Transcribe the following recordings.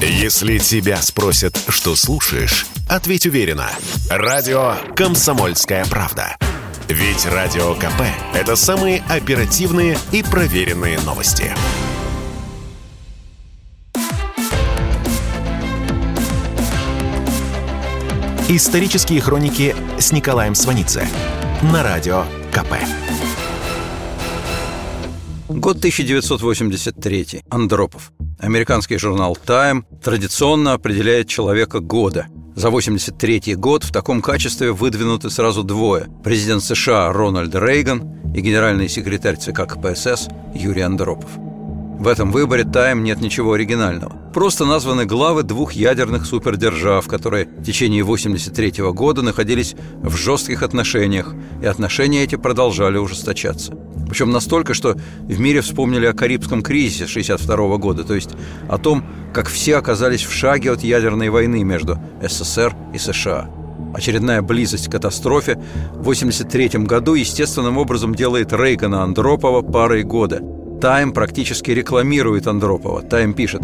Если тебя спросят, что слушаешь, ответь уверенно. Радио «Комсомольская правда». Ведь Радио КП – это самые оперативные и проверенные новости. Исторические хроники с Николаем Сванидзе на Радио КП. Год 1983. Андропов. Американский журнал Time традиционно определяет человека года. За 83 год в таком качестве выдвинуты сразу двое – президент США Рональд Рейган и генеральный секретарь ЦК КПСС Юрий Андропов – в этом выборе «Тайм» нет ничего оригинального. Просто названы главы двух ядерных супердержав, которые в течение 1983 года находились в жестких отношениях, и отношения эти продолжали ужесточаться. Причем настолько, что в мире вспомнили о Карибском кризисе 1962 года, то есть о том, как все оказались в шаге от ядерной войны между СССР и США. Очередная близость к катастрофе в 1983 году естественным образом делает Рейгана Андропова парой года – Тайм практически рекламирует Андропова. Тайм пишет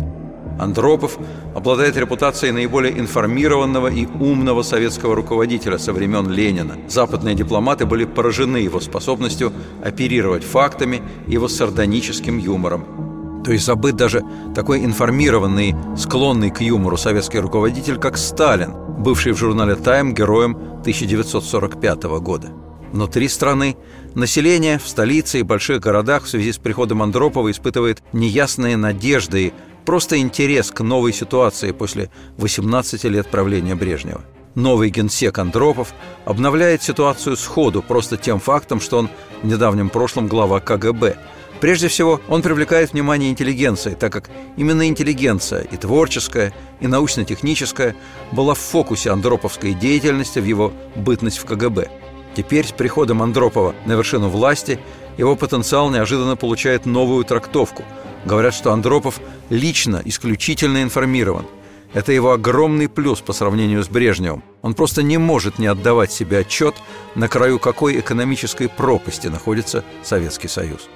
Андропов обладает репутацией наиболее информированного и умного советского руководителя со времен Ленина. Западные дипломаты были поражены его способностью оперировать фактами и его сардоническим юмором. То есть забыт даже такой информированный, склонный к юмору советский руководитель, как Сталин, бывший в журнале «Тайм» героем 1945 года. Внутри страны население в столице и больших городах в связи с приходом Андропова испытывает неясные надежды и просто интерес к новой ситуации после 18 лет правления Брежнева. Новый генсек Андропов обновляет ситуацию сходу просто тем фактом, что он в недавнем прошлом глава КГБ. Прежде всего, он привлекает внимание интеллигенции, так как именно интеллигенция и творческая, и научно-техническая была в фокусе андроповской деятельности в его бытность в КГБ – Теперь с приходом Андропова на вершину власти его потенциал неожиданно получает новую трактовку. Говорят, что Андропов лично исключительно информирован. Это его огромный плюс по сравнению с Брежневым. Он просто не может не отдавать себе отчет, на краю какой экономической пропасти находится Советский Союз.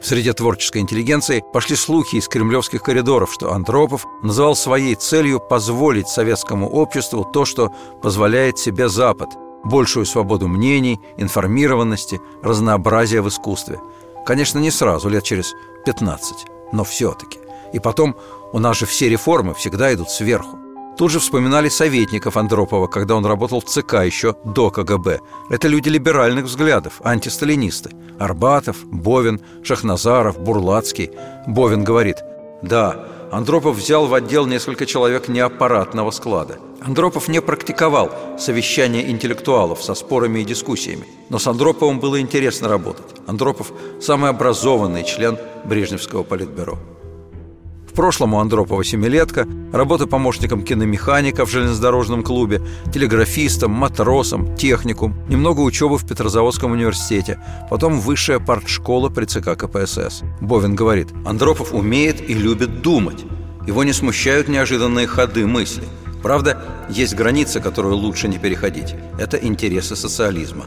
В среде творческой интеллигенции пошли слухи из кремлевских коридоров, что Андропов называл своей целью позволить советскому обществу то, что позволяет себе Запад – большую свободу мнений, информированности, разнообразия в искусстве. Конечно, не сразу, лет через 15, но все-таки. И потом, у нас же все реформы всегда идут сверху. Тут же вспоминали советников Андропова, когда он работал в ЦК еще до КГБ. Это люди либеральных взглядов, антисталинисты. Арбатов, Бовин, Шахназаров, Бурлацкий. Бовин говорит, да, Андропов взял в отдел несколько человек неаппаратного склада. Андропов не практиковал совещания интеллектуалов со спорами и дискуссиями, но с Андроповым было интересно работать. Андропов – самый образованный член Брежневского политбюро. Прошлом у Андропова семилетка, работа помощником киномеханика в железнодорожном клубе, телеграфистом, матросом, техникум, немного учебы в Петрозаводском университете, потом высшая партшкола при ЦК КПСС. Бовин говорит, Андропов умеет и любит думать. Его не смущают неожиданные ходы мысли. Правда, есть граница, которую лучше не переходить. Это интересы социализма.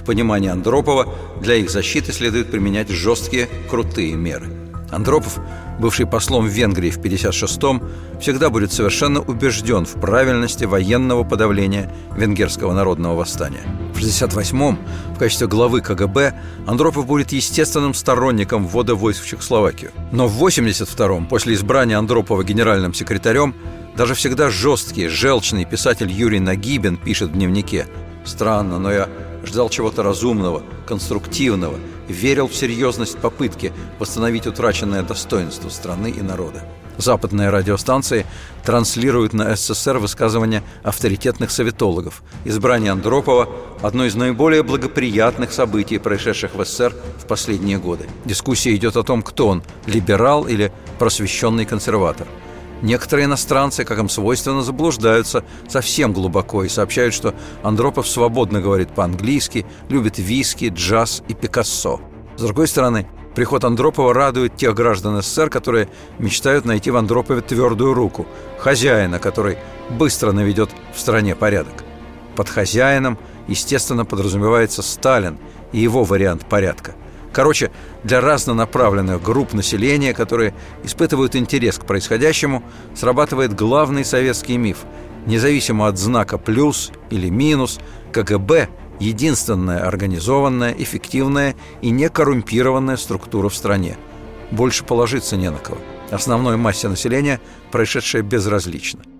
В понимании Андропова для их защиты следует применять жесткие, крутые меры. Андропов бывший послом в Венгрии в 1956-м, всегда будет совершенно убежден в правильности военного подавления венгерского народного восстания. В 1968-м в качестве главы КГБ Андропов будет естественным сторонником ввода войск в Чехословакию. Но в 1982-м, после избрания Андропова генеральным секретарем, даже всегда жесткий, желчный писатель Юрий Нагибин пишет в дневнике «Странно, но я ждал чего-то разумного, конструктивного, верил в серьезность попытки восстановить утраченное достоинство страны и народа. Западные радиостанции транслируют на СССР высказывания авторитетных советологов. Избрание Андропова – одно из наиболее благоприятных событий, происшедших в СССР в последние годы. Дискуссия идет о том, кто он – либерал или просвещенный консерватор – Некоторые иностранцы, как им свойственно, заблуждаются совсем глубоко и сообщают, что Андропов свободно говорит по-английски, любит виски, джаз и Пикассо. С другой стороны, приход Андропова радует тех граждан СССР, которые мечтают найти в Андропове твердую руку, хозяина, который быстро наведет в стране порядок. Под хозяином, естественно, подразумевается Сталин и его вариант порядка – Короче, для разнонаправленных групп населения, которые испытывают интерес к происходящему, срабатывает главный советский миф. Независимо от знака «плюс» или «минус», КГБ – единственная организованная, эффективная и некоррумпированная структура в стране. Больше положиться не на кого. Основной массе населения происшедшее безразлично –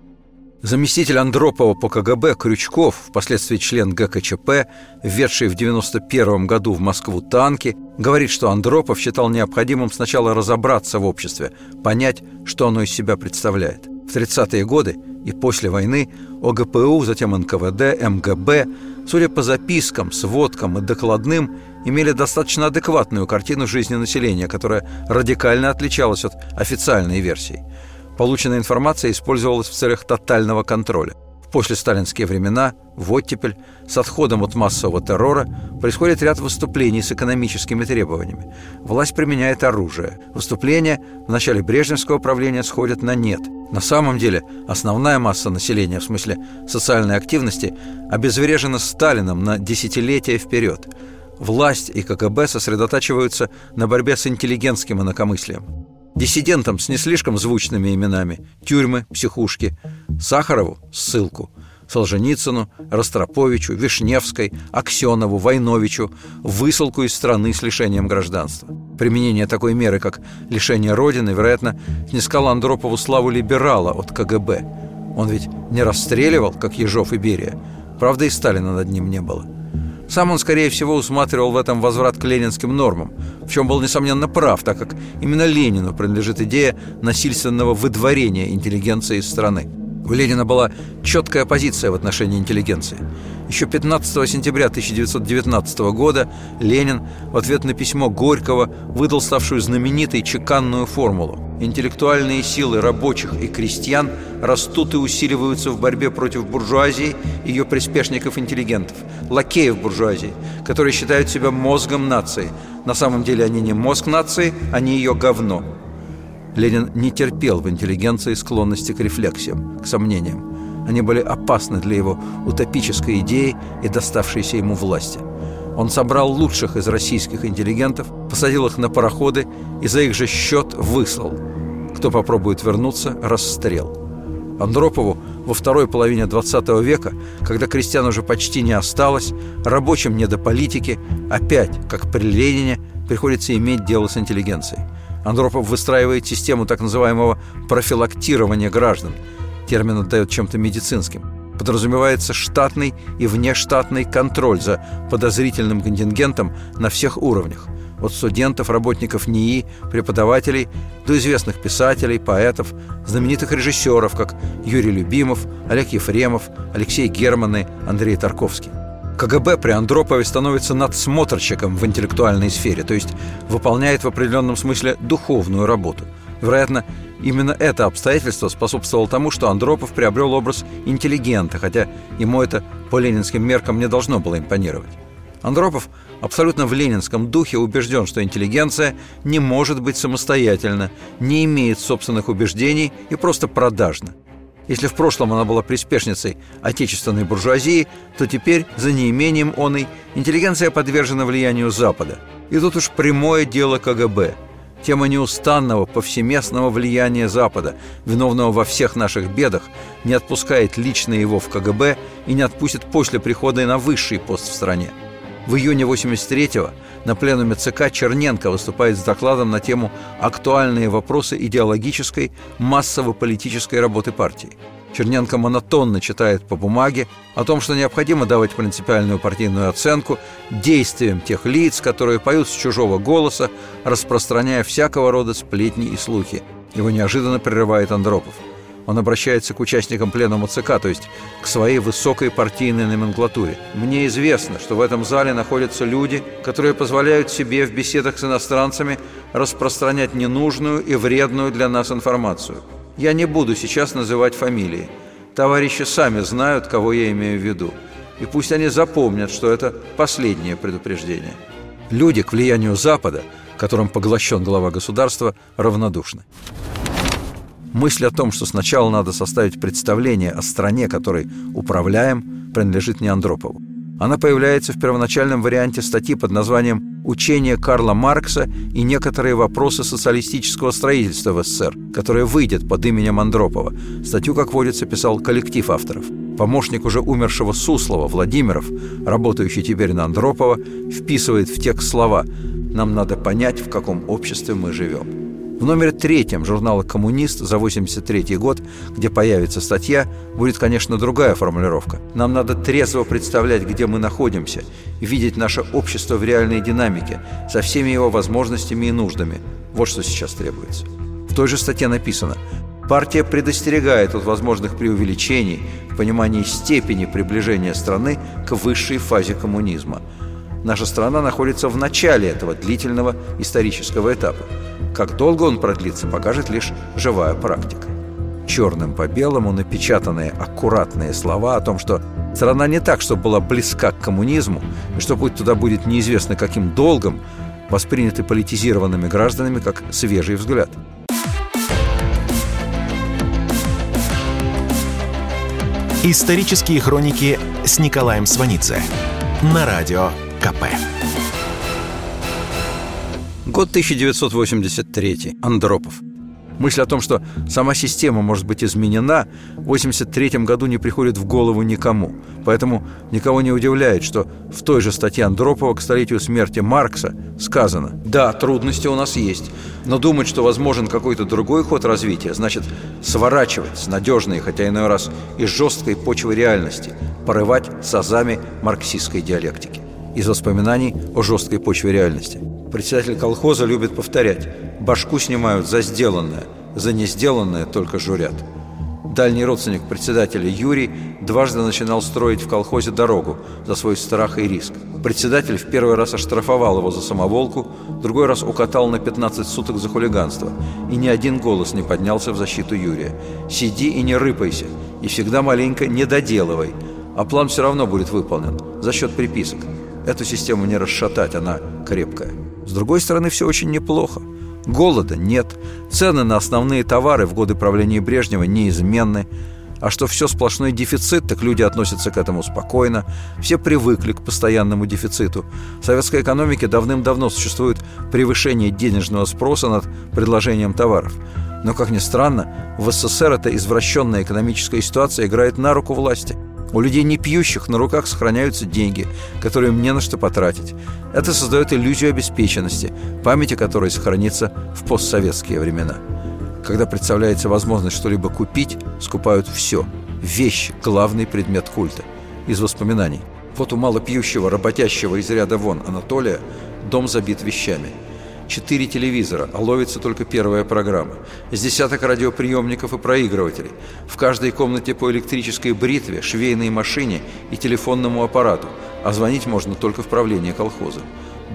Заместитель Андропова по КГБ Крючков, впоследствии член ГКЧП, введший в 1991 году в Москву танки, говорит, что Андропов считал необходимым сначала разобраться в обществе, понять, что оно из себя представляет. В 30-е годы и после войны ОГПУ, затем НКВД, МГБ, судя по запискам, сводкам и докладным, имели достаточно адекватную картину жизни населения, которая радикально отличалась от официальной версии – Полученная информация использовалась в целях тотального контроля. В послесталинские времена, в оттепель, с отходом от массового террора происходит ряд выступлений с экономическими требованиями. Власть применяет оружие. Выступления в начале Брежневского правления сходят на нет. На самом деле основная масса населения, в смысле социальной активности, обезврежена Сталином на десятилетия вперед. Власть и КГБ сосредотачиваются на борьбе с интеллигентским инакомыслием диссидентам с не слишком звучными именами – тюрьмы, психушки, Сахарову – ссылку, Солженицыну, Ростроповичу, Вишневской, Аксенову, Войновичу – высылку из страны с лишением гражданства. Применение такой меры, как лишение Родины, вероятно, снискало Андропову славу либерала от КГБ. Он ведь не расстреливал, как Ежов и Берия. Правда, и Сталина над ним не было – сам он, скорее всего, усматривал в этом возврат к ленинским нормам, в чем был, несомненно, прав, так как именно Ленину принадлежит идея насильственного выдворения интеллигенции из страны. У Ленина была четкая позиция в отношении интеллигенции. Еще 15 сентября 1919 года Ленин в ответ на письмо Горького выдал ставшую знаменитой чеканную формулу Интеллектуальные силы рабочих и крестьян растут и усиливаются в борьбе против буржуазии и ее приспешников-интеллигентов, лакеев буржуазии, которые считают себя мозгом нации. На самом деле они не мозг нации, они ее говно. Ленин не терпел в интеллигенции склонности к рефлексиям, к сомнениям. Они были опасны для его утопической идеи и доставшейся ему власти. Он собрал лучших из российских интеллигентов, посадил их на пароходы и за их же счет выслал. Кто попробует вернуться – расстрел. Андропову во второй половине XX века, когда крестьян уже почти не осталось, рабочим не до политики, опять, как при Ленине, приходится иметь дело с интеллигенцией. Андропов выстраивает систему так называемого профилактирования граждан. Термин отдает чем-то медицинским – подразумевается штатный и внештатный контроль за подозрительным контингентом на всех уровнях от студентов, работников НИИ, преподавателей до известных писателей, поэтов, знаменитых режиссеров, как Юрий Любимов, Олег Ефремов, Алексей Германы, Андрей Тарковский. КГБ при Андропове становится надсмотрщиком в интеллектуальной сфере, то есть выполняет в определенном смысле духовную работу. Вероятно, Именно это обстоятельство способствовало тому, что Андропов приобрел образ интеллигента, хотя ему это по ленинским меркам не должно было импонировать. Андропов абсолютно в ленинском духе убежден, что интеллигенция не может быть самостоятельна, не имеет собственных убеждений и просто продажна. Если в прошлом она была приспешницей отечественной буржуазии, то теперь, за неимением оной, интеллигенция подвержена влиянию Запада. И тут уж прямое дело КГБ – Тема неустанного повсеместного влияния Запада, виновного во всех наших бедах, не отпускает лично его в КГБ и не отпустит после прихода на высший пост в стране. В июне 83-го на пленуме ЦК Черненко выступает с докладом на тему «Актуальные вопросы идеологической, массово-политической работы партии». Черненко монотонно читает по бумаге о том, что необходимо давать принципиальную партийную оценку действиям тех лиц, которые поют с чужого голоса, распространяя всякого рода сплетни и слухи. Его неожиданно прерывает Андропов. Он обращается к участникам пленума ЦК, то есть к своей высокой партийной номенклатуре. «Мне известно, что в этом зале находятся люди, которые позволяют себе в беседах с иностранцами распространять ненужную и вредную для нас информацию – я не буду сейчас называть фамилии. Товарищи сами знают, кого я имею в виду. И пусть они запомнят, что это последнее предупреждение. Люди к влиянию Запада, которым поглощен глава государства, равнодушны. Мысль о том, что сначала надо составить представление о стране, которой управляем, принадлежит не Андропову. Она появляется в первоначальном варианте статьи под названием учение Карла Маркса и некоторые вопросы социалистического строительства в СССР, которое выйдет под именем Андропова. Статью, как водится, писал коллектив авторов. Помощник уже умершего Суслова, Владимиров, работающий теперь на Андропова, вписывает в текст слова «Нам надо понять, в каком обществе мы живем». В номере третьем журнала «Коммунист» за 83 год, где появится статья, будет, конечно, другая формулировка. Нам надо трезво представлять, где мы находимся, видеть наше общество в реальной динамике, со всеми его возможностями и нуждами. Вот что сейчас требуется. В той же статье написано Партия предостерегает от возможных преувеличений в понимании степени приближения страны к высшей фазе коммунизма. Наша страна находится в начале этого длительного исторического этапа. Как долго он продлится, покажет лишь живая практика. Черным по белому напечатанные аккуратные слова о том, что страна не так, чтобы была близка к коммунизму, и что путь туда будет неизвестно каким долгом, восприняты политизированными гражданами как свежий взгляд. Исторические хроники с Николаем Сванидзе на радио КП. Год 1983. Андропов. Мысль о том, что сама система может быть изменена, в 1983 году не приходит в голову никому. Поэтому никого не удивляет, что в той же статье Андропова к столетию смерти Маркса сказано «Да, трудности у нас есть, но думать, что возможен какой-то другой ход развития, значит сворачивать с надежной, хотя иной раз и жесткой почвы реальности, порывать с азами марксистской диалектики» из воспоминаний о жесткой почве реальности. Председатель колхоза любит повторять «башку снимают за сделанное, за не сделанное только журят». Дальний родственник председателя Юрий дважды начинал строить в колхозе дорогу за свой страх и риск. Председатель в первый раз оштрафовал его за самоволку, другой раз укатал на 15 суток за хулиганство. И ни один голос не поднялся в защиту Юрия. «Сиди и не рыпайся, и всегда маленько не доделывай, а план все равно будет выполнен за счет приписок». Эту систему не расшатать, она крепкая. С другой стороны, все очень неплохо. Голода нет, цены на основные товары в годы правления Брежнева неизменны, а что все сплошной дефицит, так люди относятся к этому спокойно. Все привыкли к постоянному дефициту. В советской экономике давным-давно существует превышение денежного спроса над предложением товаров. Но, как ни странно, в СССР эта извращенная экономическая ситуация играет на руку власти – у людей не пьющих на руках сохраняются деньги, которые им не на что потратить. Это создает иллюзию обеспеченности, память о которой сохранится в постсоветские времена. Когда представляется возможность что-либо купить, скупают все. Вещь – главный предмет культа. Из воспоминаний. Вот у малопьющего, работящего из ряда вон Анатолия дом забит вещами – четыре телевизора, а ловится только первая программа. С десяток радиоприемников и проигрывателей. В каждой комнате по электрической бритве, швейной машине и телефонному аппарату, а звонить можно только в правление колхоза.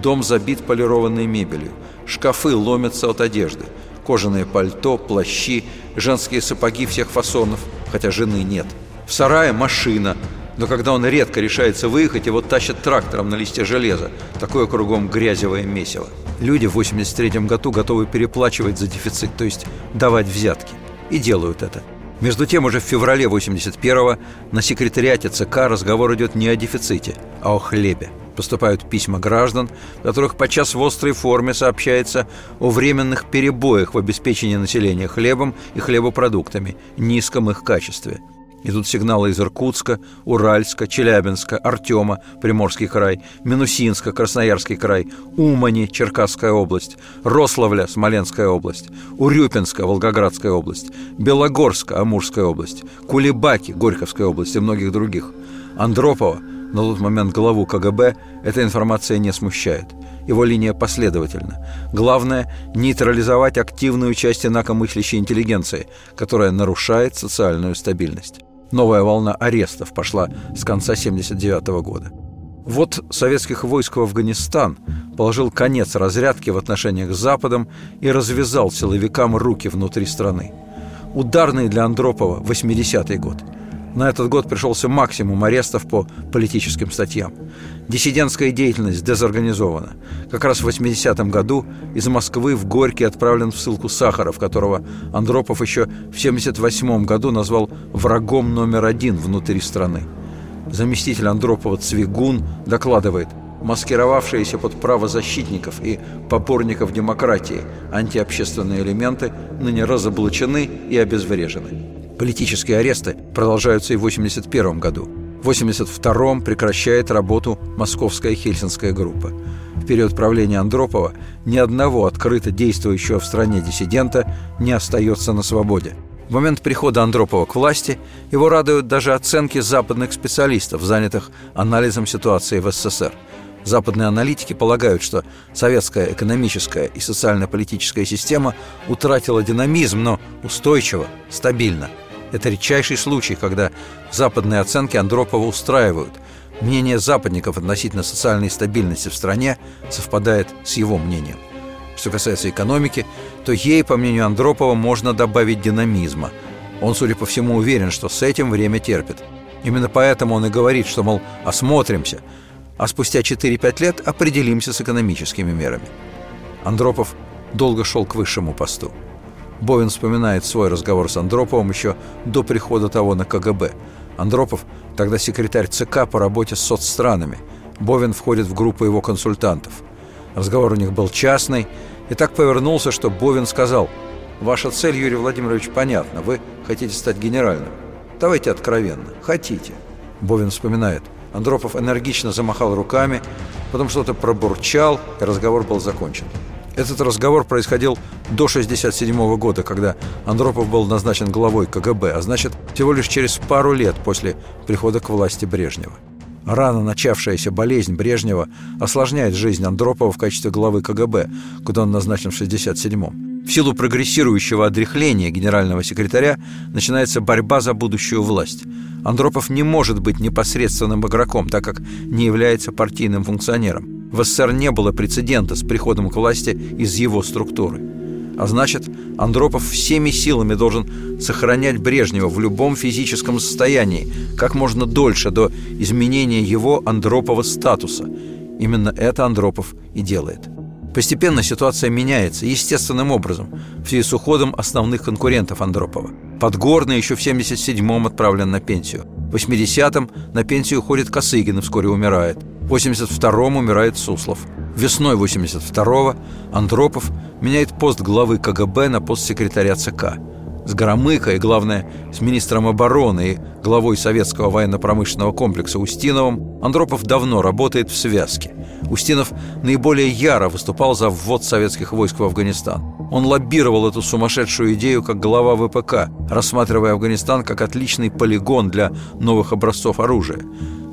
Дом забит полированной мебелью. Шкафы ломятся от одежды. Кожаное пальто, плащи, женские сапоги всех фасонов, хотя жены нет. В сарае машина, но когда он редко решается выехать, его тащат трактором на листе железа. Такое кругом грязевое месиво. Люди в 83 году готовы переплачивать за дефицит, то есть давать взятки. И делают это. Между тем, уже в феврале 81-го на секретариате ЦК разговор идет не о дефиците, а о хлебе. Поступают письма граждан, в которых подчас в острой форме сообщается о временных перебоях в обеспечении населения хлебом и хлебопродуктами, низком их качестве – Идут сигналы из Иркутска, Уральска, Челябинска, Артема, Приморский край, Минусинска, Красноярский край, Умани, Черкасская область, Рославля, Смоленская область, Урюпинска, Волгоградская область, Белогорска, Амурская область, Кулебаки, Горьковская область и многих других. Андропова, на тот момент главу КГБ, эта информация не смущает. Его линия последовательна. Главное – нейтрализовать активную часть инакомыслящей интеллигенции, которая нарушает социальную стабильность. Новая волна арестов пошла с конца 1979 года. Вот советских войск в Афганистан положил конец разрядке в отношениях с Западом и развязал силовикам руки внутри страны. Ударный для Андропова 80-й год. На этот год пришелся максимум арестов по политическим статьям. Диссидентская деятельность дезорганизована. Как раз в 80-м году из Москвы в Горький отправлен в ссылку Сахаров, которого Андропов еще в 78-м году назвал врагом номер один внутри страны. Заместитель Андропова Цвигун докладывает маскировавшиеся под правозащитников и поборников демократии антиобщественные элементы ныне разоблачены и обезврежены. Политические аресты продолжаются и в 1981 году. В 1982 прекращает работу Московская Хельсинская группа. В период правления Андропова ни одного открыто действующего в стране диссидента не остается на свободе. В момент прихода Андропова к власти его радуют даже оценки западных специалистов, занятых анализом ситуации в СССР. Западные аналитики полагают, что советская экономическая и социально-политическая система утратила динамизм, но устойчиво, стабильно. Это редчайший случай, когда западные оценки Андропова устраивают, Мнение западников относительно социальной стабильности в стране совпадает с его мнением. Что касается экономики, то ей, по мнению Андропова, можно добавить динамизма. Он, судя по всему, уверен, что с этим время терпит. Именно поэтому он и говорит, что, мол, осмотримся, а спустя 4-5 лет определимся с экономическими мерами. Андропов долго шел к высшему посту. Бовин вспоминает свой разговор с Андроповым еще до прихода того на КГБ. Андропов – тогда секретарь ЦК по работе с соцстранами. Бовин входит в группу его консультантов. Разговор у них был частный, и так повернулся, что Бовин сказал, «Ваша цель, Юрий Владимирович, понятна. Вы хотите стать генеральным. Давайте откровенно. Хотите». Бовин вспоминает. Андропов энергично замахал руками, потом что-то пробурчал, и разговор был закончен. Этот разговор происходил до 1967 года, когда Андропов был назначен главой КГБ, а значит, всего лишь через пару лет после прихода к власти Брежнева. Рано начавшаяся болезнь Брежнева осложняет жизнь Андропова в качестве главы КГБ, куда он назначен в 1967-м. В силу прогрессирующего отрехления генерального секретаря начинается борьба за будущую власть. Андропов не может быть непосредственным игроком, так как не является партийным функционером. В СССР не было прецедента с приходом к власти из его структуры. А значит, Андропов всеми силами должен сохранять Брежнева в любом физическом состоянии, как можно дольше до изменения его Андропова статуса. Именно это Андропов и делает. Постепенно ситуация меняется естественным образом в связи с уходом основных конкурентов Андропова. Подгорный еще в 77-м отправлен на пенсию. В 80-м на пенсию уходит Косыгин и вскоре умирает. В 82-м умирает Суслов. Весной 82-го Андропов меняет пост главы КГБ на пост секретаря ЦК. С Громыко и, главное, с министром обороны и главой советского военно-промышленного комплекса Устиновым Андропов давно работает в связке. Устинов наиболее яро выступал за ввод советских войск в Афганистан. Он лоббировал эту сумасшедшую идею как глава ВПК, рассматривая Афганистан как отличный полигон для новых образцов оружия.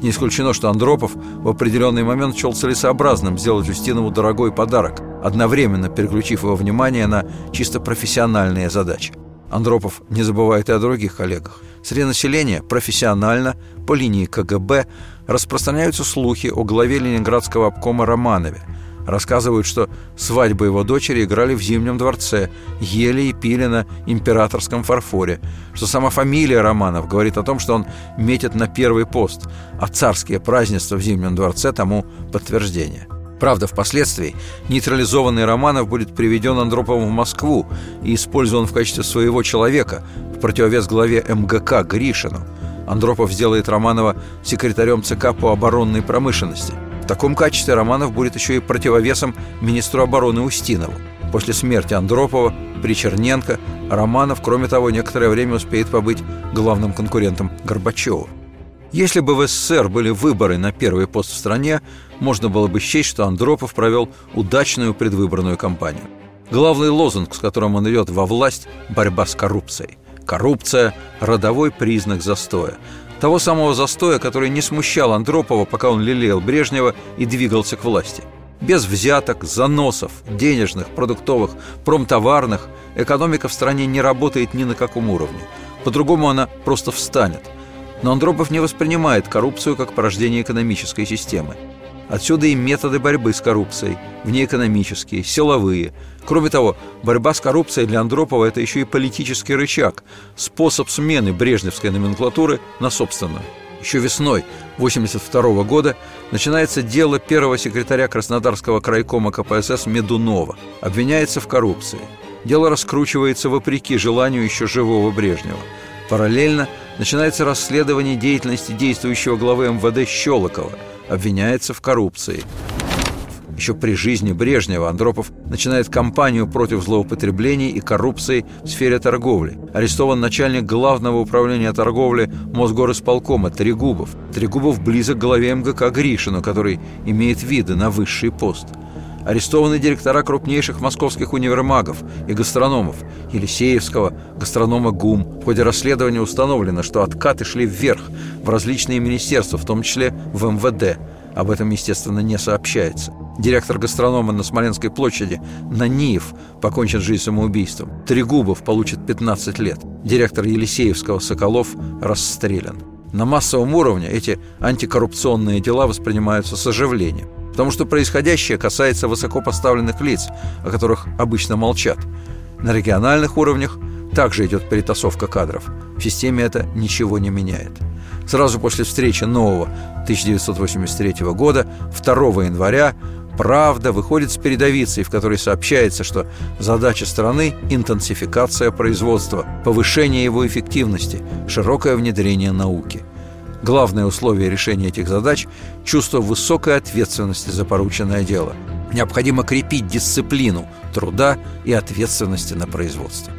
Не исключено, что Андропов в определенный момент счел целесообразным сделать Устинову дорогой подарок, одновременно переключив его внимание на чисто профессиональные задачи. Андропов не забывает и о других коллегах. Среди населения профессионально, по линии КГБ, распространяются слухи о главе Ленинградского обкома Романове – Рассказывают, что свадьбу его дочери играли в Зимнем дворце, ели и пили на императорском фарфоре, что сама фамилия Романов говорит о том, что он метит на первый пост, а царские празднества в Зимнем дворце тому подтверждение. Правда, впоследствии нейтрализованный Романов будет приведен Андроповым в Москву и использован в качестве своего человека в противовес главе МГК Гришину. Андропов сделает Романова секретарем ЦК по оборонной промышленности – таком качестве Романов будет еще и противовесом министру обороны Устинову. После смерти Андропова при Черненко Романов, кроме того, некоторое время успеет побыть главным конкурентом Горбачева. Если бы в СССР были выборы на первый пост в стране, можно было бы счесть, что Андропов провел удачную предвыборную кампанию. Главный лозунг, с которым он идет во власть – борьба с коррупцией. Коррупция – родовой признак застоя. Того самого застоя, который не смущал Андропова, пока он лелеял Брежнева и двигался к власти. Без взяток, заносов, денежных, продуктовых, промтоварных экономика в стране не работает ни на каком уровне. По-другому она просто встанет. Но Андропов не воспринимает коррупцию как порождение экономической системы. Отсюда и методы борьбы с коррупцией, внеэкономические, силовые. Кроме того, борьба с коррупцией для Андропова – это еще и политический рычаг, способ смены брежневской номенклатуры на собственную. Еще весной 1982 года начинается дело первого секретаря Краснодарского крайкома КПСС Медунова. Обвиняется в коррупции. Дело раскручивается вопреки желанию еще живого Брежнева. Параллельно начинается расследование деятельности действующего главы МВД Щелокова – обвиняется в коррупции. Еще при жизни Брежнева Андропов начинает кампанию против злоупотреблений и коррупции в сфере торговли. Арестован начальник главного управления торговли Мосгорисполкома Трегубов. Трегубов близок к главе МГК Гришину, который имеет виды на высший пост. Арестованы директора крупнейших московских универмагов и гастрономов Елисеевского, гастронома ГУМ. В ходе расследования установлено, что откаты шли вверх в различные министерства, в том числе в МВД. Об этом, естественно, не сообщается. Директор гастронома на Смоленской площади Наниев покончит жизнь самоубийством. Трегубов получит 15 лет. Директор Елисеевского Соколов расстрелян. На массовом уровне эти антикоррупционные дела воспринимаются с оживлением, потому что происходящее касается высокопоставленных лиц, о которых обычно молчат. На региональных уровнях также идет перетасовка кадров. В системе это ничего не меняет. Сразу после встречи нового 1983 года, 2 января, «Правда» выходит с передовицей, в которой сообщается, что задача страны – интенсификация производства, повышение его эффективности, широкое внедрение науки. Главное условие решения этих задач – чувство высокой ответственности за порученное дело. Необходимо крепить дисциплину труда и ответственности на производство.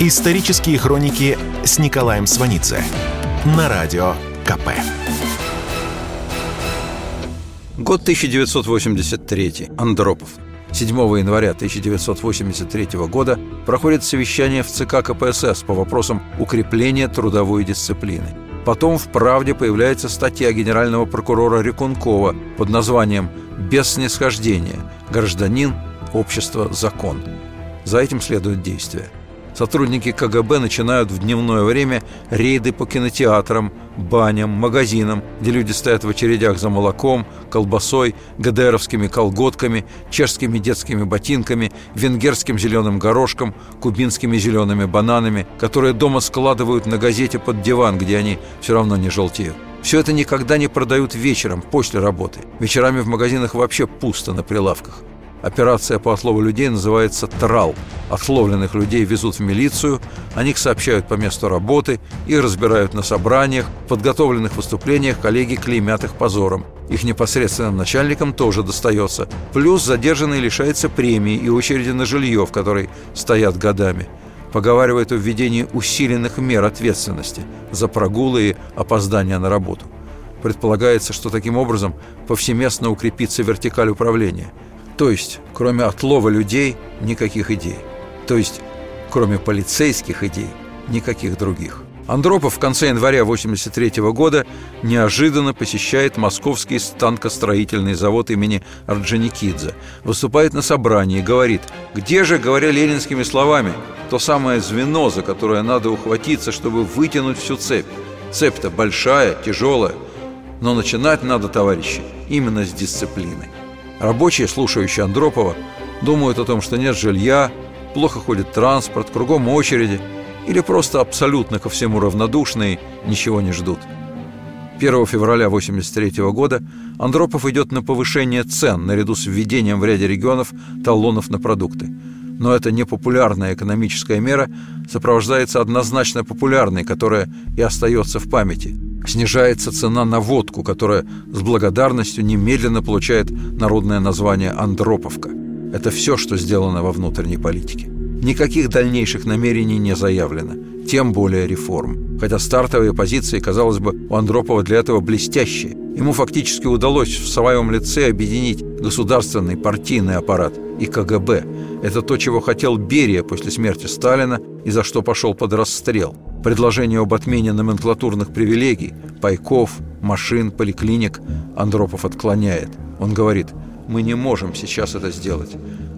Исторические хроники с Николаем Сванидзе на Радио КП. Год 1983. Андропов. 7 января 1983 года проходит совещание в ЦК КПСС по вопросам укрепления трудовой дисциплины. Потом в «Правде» появляется статья генерального прокурора Рекункова под названием «Без снисхождения. Гражданин. Общество. Закон». За этим следует действие – Сотрудники КГБ начинают в дневное время рейды по кинотеатрам, баням, магазинам, где люди стоят в очередях за молоком, колбасой, ГДРовскими колготками, чешскими детскими ботинками, венгерским зеленым горошком, кубинскими зелеными бананами, которые дома складывают на газете под диван, где они все равно не желтеют. Все это никогда не продают вечером, после работы. Вечерами в магазинах вообще пусто на прилавках. Операция по отлову людей называется «Трал». Отловленных людей везут в милицию, о них сообщают по месту работы, их разбирают на собраниях, подготовленных выступлениях коллеги клеймят их позором. Их непосредственным начальникам тоже достается. Плюс задержанный лишается премии и очереди на жилье, в которой стоят годами. Поговаривают о введении усиленных мер ответственности за прогулы и опоздания на работу. Предполагается, что таким образом повсеместно укрепится вертикаль управления – то есть, кроме отлова людей, никаких идей. То есть, кроме полицейских идей, никаких других. Андропов в конце января 1983 года неожиданно посещает московский станкостроительный завод имени Орджоникидзе, выступает на собрании и говорит, где же, говоря ленинскими словами, то самое звено, за которое надо ухватиться, чтобы вытянуть всю цепь. Цепь-то большая, тяжелая, но начинать надо, товарищи, именно с дисциплины. Рабочие, слушающие Андропова, думают о том, что нет жилья, плохо ходит транспорт, кругом очереди, или просто абсолютно ко всему равнодушные, ничего не ждут. 1 февраля 1983 года Андропов идет на повышение цен наряду с введением в ряде регионов талонов на продукты. Но эта непопулярная экономическая мера сопровождается однозначно популярной, которая и остается в памяти – снижается цена на водку, которая с благодарностью немедленно получает народное название «Андроповка». Это все, что сделано во внутренней политике. Никаких дальнейших намерений не заявлено, тем более реформ. Хотя стартовые позиции, казалось бы, у Андропова для этого блестящие. Ему фактически удалось в своем лице объединить государственный партийный аппарат и КГБ. Это то, чего хотел Берия после смерти Сталина и за что пошел под расстрел – Предложение об отмене номенклатурных привилегий, пайков, машин, поликлиник Андропов отклоняет. Он говорит, мы не можем сейчас это сделать.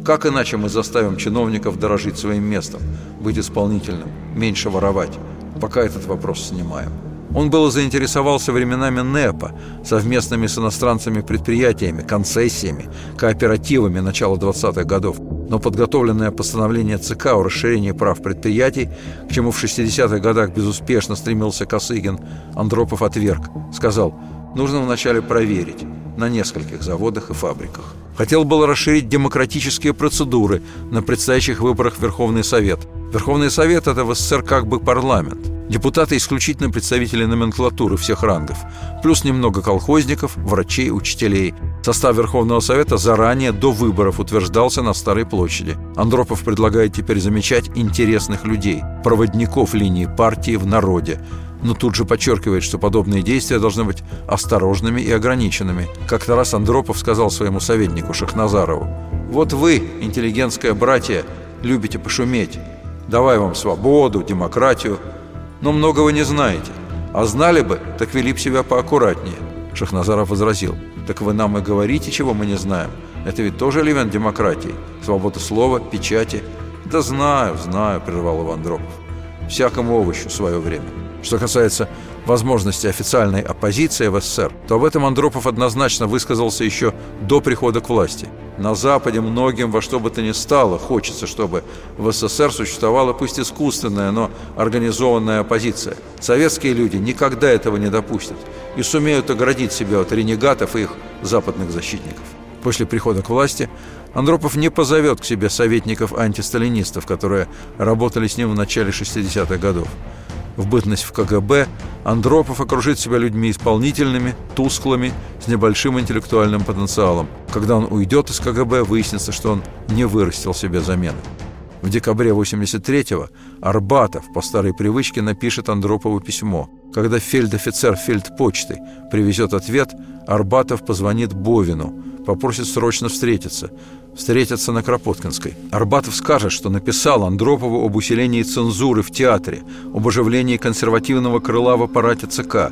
Как иначе мы заставим чиновников дорожить своим местом, быть исполнительным, меньше воровать? Пока этот вопрос снимаем. Он было заинтересовался временами НЭПа, совместными с иностранцами предприятиями, концессиями, кооперативами начала 20-х годов – но подготовленное постановление ЦК о расширении прав предприятий, к чему в 60-х годах безуспешно стремился Косыгин, Андропов отверг. Сказал, нужно вначале проверить на нескольких заводах и фабриках. Хотел было расширить демократические процедуры на предстоящих выборах в Верховный Совет. Верховный Совет – это в СССР как бы парламент. Депутаты – исключительно представители номенклатуры всех рангов, плюс немного колхозников, врачей, учителей. Состав Верховного Совета заранее, до выборов, утверждался на Старой площади. Андропов предлагает теперь замечать интересных людей, проводников линии партии в народе, но тут же подчеркивает, что подобные действия должны быть осторожными и ограниченными. Как-то раз Андропов сказал своему советнику Шахназарову, «Вот вы, интеллигентское братья, любите пошуметь. Давай вам свободу, демократию, но много вы не знаете. А знали бы, так вели бы себя поаккуратнее». Шахназаров возразил, «Так вы нам и говорите, чего мы не знаем. Это ведь тоже элемент демократии. Свобода слова, печати». «Да знаю, знаю», – прервал его Андропов. «Всякому овощу свое время». Что касается возможности официальной оппозиции в СССР, то об этом Андропов однозначно высказался еще до прихода к власти. На Западе многим во что бы то ни стало хочется, чтобы в СССР существовала пусть искусственная, но организованная оппозиция. Советские люди никогда этого не допустят и сумеют оградить себя от ренегатов и их западных защитников. После прихода к власти Андропов не позовет к себе советников-антисталинистов, которые работали с ним в начале 60-х годов в бытность в КГБ, Андропов окружит себя людьми исполнительными, тусклыми, с небольшим интеллектуальным потенциалом. Когда он уйдет из КГБ, выяснится, что он не вырастил себе замены. В декабре 83-го Арбатов по старой привычке напишет Андропову письмо. Когда фельдофицер фельдпочты привезет ответ, Арбатов позвонит Бовину, попросит срочно встретиться встретятся на Кропоткинской. Арбатов скажет, что написал Андропову об усилении цензуры в театре, об оживлении консервативного крыла в аппарате ЦК.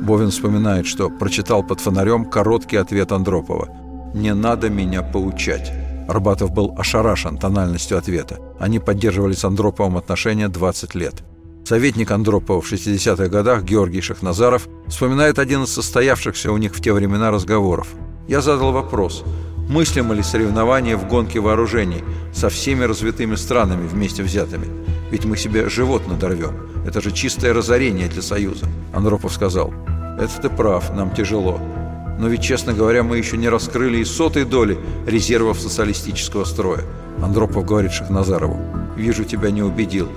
Бовин вспоминает, что прочитал под фонарем короткий ответ Андропова. «Не надо меня поучать». Арбатов был ошарашен тональностью ответа. Они поддерживали с Андроповым отношения 20 лет. Советник Андропова в 60-х годах Георгий Шахназаров вспоминает один из состоявшихся у них в те времена разговоров. «Я задал вопрос, Мыслимо ли соревнования в гонке вооружений со всеми развитыми странами вместе взятыми? Ведь мы себе живот надорвем. Это же чистое разорение для Союза. Андропов сказал, это ты прав, нам тяжело. Но ведь, честно говоря, мы еще не раскрыли и сотой доли резервов социалистического строя. Андропов говорит Шахназарову, вижу, тебя не убедил.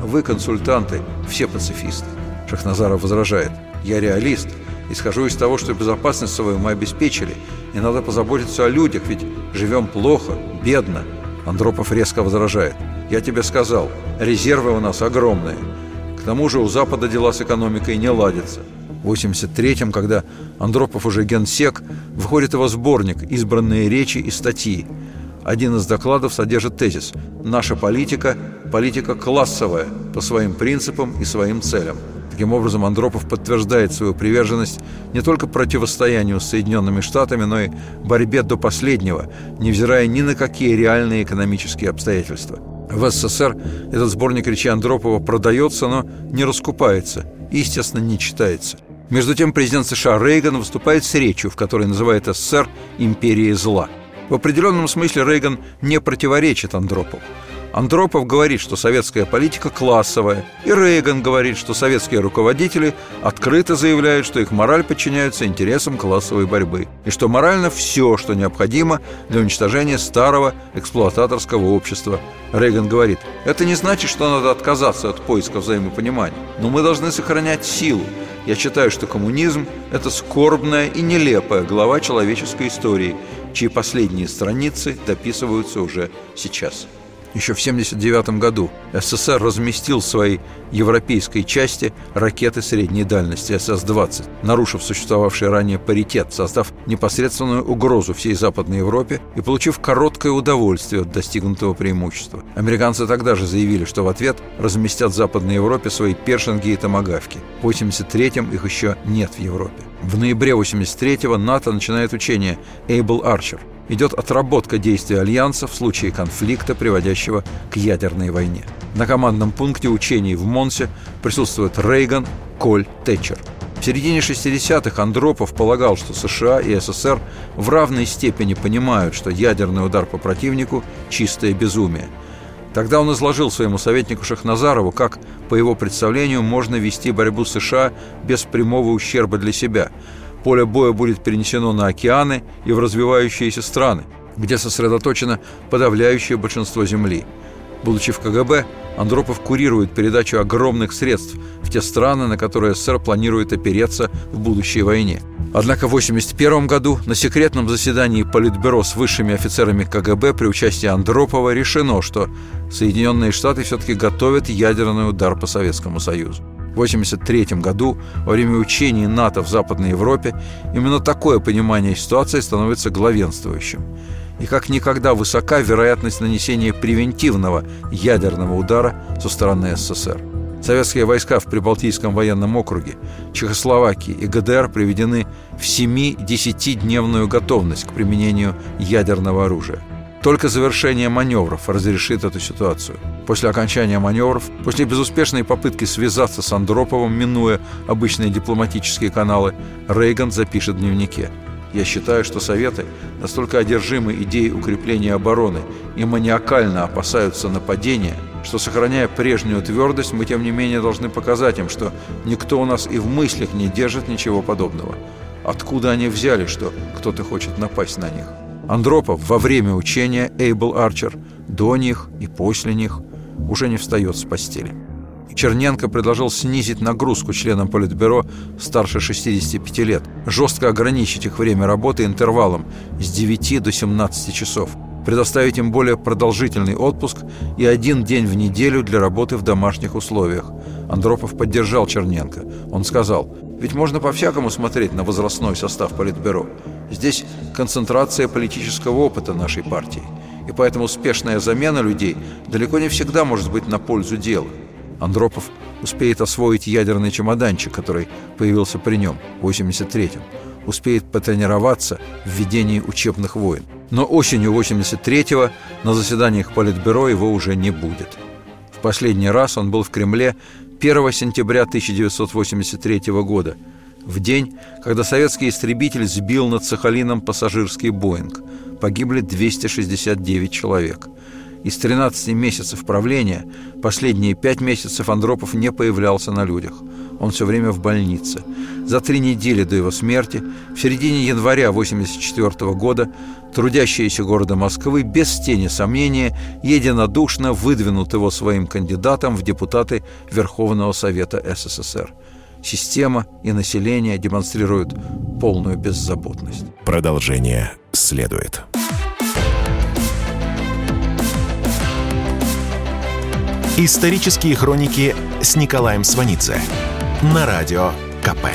Вы, консультанты, все пацифисты. Шахназаров возражает, я реалист, исхожу из того, что безопасность свою мы обеспечили – и надо позаботиться о людях, ведь живем плохо, бедно. Андропов резко возражает. Я тебе сказал, резервы у нас огромные. К тому же у Запада дела с экономикой не ладятся. В 83-м, когда Андропов уже генсек, выходит его сборник «Избранные речи и статьи». Один из докладов содержит тезис «Наша политика – политика классовая по своим принципам и своим целям». Таким образом, Андропов подтверждает свою приверженность не только противостоянию с Соединенными Штатами, но и борьбе до последнего, невзирая ни на какие реальные экономические обстоятельства. В СССР этот сборник речи Андропова продается, но не раскупается и, естественно, не читается. Между тем, президент США Рейган выступает с речью, в которой называет СССР «империей зла». В определенном смысле Рейган не противоречит Андропову. Андропов говорит, что советская политика классовая, и Рейган говорит, что советские руководители открыто заявляют, что их мораль подчиняется интересам классовой борьбы, и что морально все, что необходимо для уничтожения старого эксплуататорского общества. Рейган говорит, это не значит, что надо отказаться от поиска взаимопонимания, но мы должны сохранять силу. Я считаю, что коммунизм – это скорбная и нелепая глава человеческой истории, чьи последние страницы дописываются уже сейчас. Еще в 1979 году СССР разместил в своей европейской части ракеты средней дальности СС-20, нарушив существовавший ранее паритет, создав непосредственную угрозу всей Западной Европе и получив короткое удовольствие от достигнутого преимущества. Американцы тогда же заявили, что в ответ разместят в Западной Европе свои першинги и томагавки. В 1983-м их еще нет в Европе. В ноябре 1983-го НАТО начинает учение «Able Archer», идет отработка действий Альянса в случае конфликта, приводящего к ядерной войне. На командном пункте учений в Монсе присутствуют Рейган, Коль, Тэтчер. В середине 60-х Андропов полагал, что США и СССР в равной степени понимают, что ядерный удар по противнику – чистое безумие. Тогда он изложил своему советнику Шахназарову, как, по его представлению, можно вести борьбу США без прямого ущерба для себя – Поле боя будет перенесено на океаны и в развивающиеся страны, где сосредоточено подавляющее большинство Земли. Будучи в КГБ, Андропов курирует передачу огромных средств в те страны, на которые СССР планирует опереться в будущей войне. Однако в 1981 году на секретном заседании Политбюро с высшими офицерами КГБ при участии Андропова решено, что Соединенные Штаты все-таки готовят ядерный удар по Советскому Союзу. В 1983 году, во время учений НАТО в Западной Европе, именно такое понимание ситуации становится главенствующим и как никогда высока вероятность нанесения превентивного ядерного удара со стороны СССР. Советские войска в Прибалтийском военном округе, Чехословакии и ГДР приведены в 7-10-дневную готовность к применению ядерного оружия. Только завершение маневров разрешит эту ситуацию. После окончания маневров, после безуспешной попытки связаться с Андроповым, минуя обычные дипломатические каналы, Рейган запишет в дневнике – я считаю, что Советы настолько одержимы идеей укрепления обороны и маниакально опасаются нападения, что, сохраняя прежнюю твердость, мы, тем не менее, должны показать им, что никто у нас и в мыслях не держит ничего подобного. Откуда они взяли, что кто-то хочет напасть на них? Андропов во время учения Эйбл Арчер, до них и после них, уже не встает с постели. Черненко предложил снизить нагрузку членам Политбюро старше 65 лет, жестко ограничить их время работы интервалом с 9 до 17 часов, предоставить им более продолжительный отпуск и один день в неделю для работы в домашних условиях. Андропов поддержал Черненко. Он сказал, ведь можно по-всякому смотреть на возрастной состав Политбюро. Здесь концентрация политического опыта нашей партии. И поэтому успешная замена людей далеко не всегда может быть на пользу дела. Андропов успеет освоить ядерный чемоданчик, который появился при нем в 83-м, успеет потренироваться в ведении учебных войн. Но осенью 83-го на заседаниях Политбюро его уже не будет. В последний раз он был в Кремле 1 сентября 1983 года, в день, когда советский истребитель сбил над Сахалином пассажирский «Боинг». Погибли 269 человек – из 13 месяцев правления последние пять месяцев Андропов не появлялся на людях. Он все время в больнице. За три недели до его смерти, в середине января 1984 года, трудящиеся города Москвы без тени сомнения единодушно выдвинут его своим кандидатом в депутаты Верховного Совета СССР. Система и население демонстрируют полную беззаботность. Продолжение следует. Исторические хроники с Николаем Сванидзе на радио КП.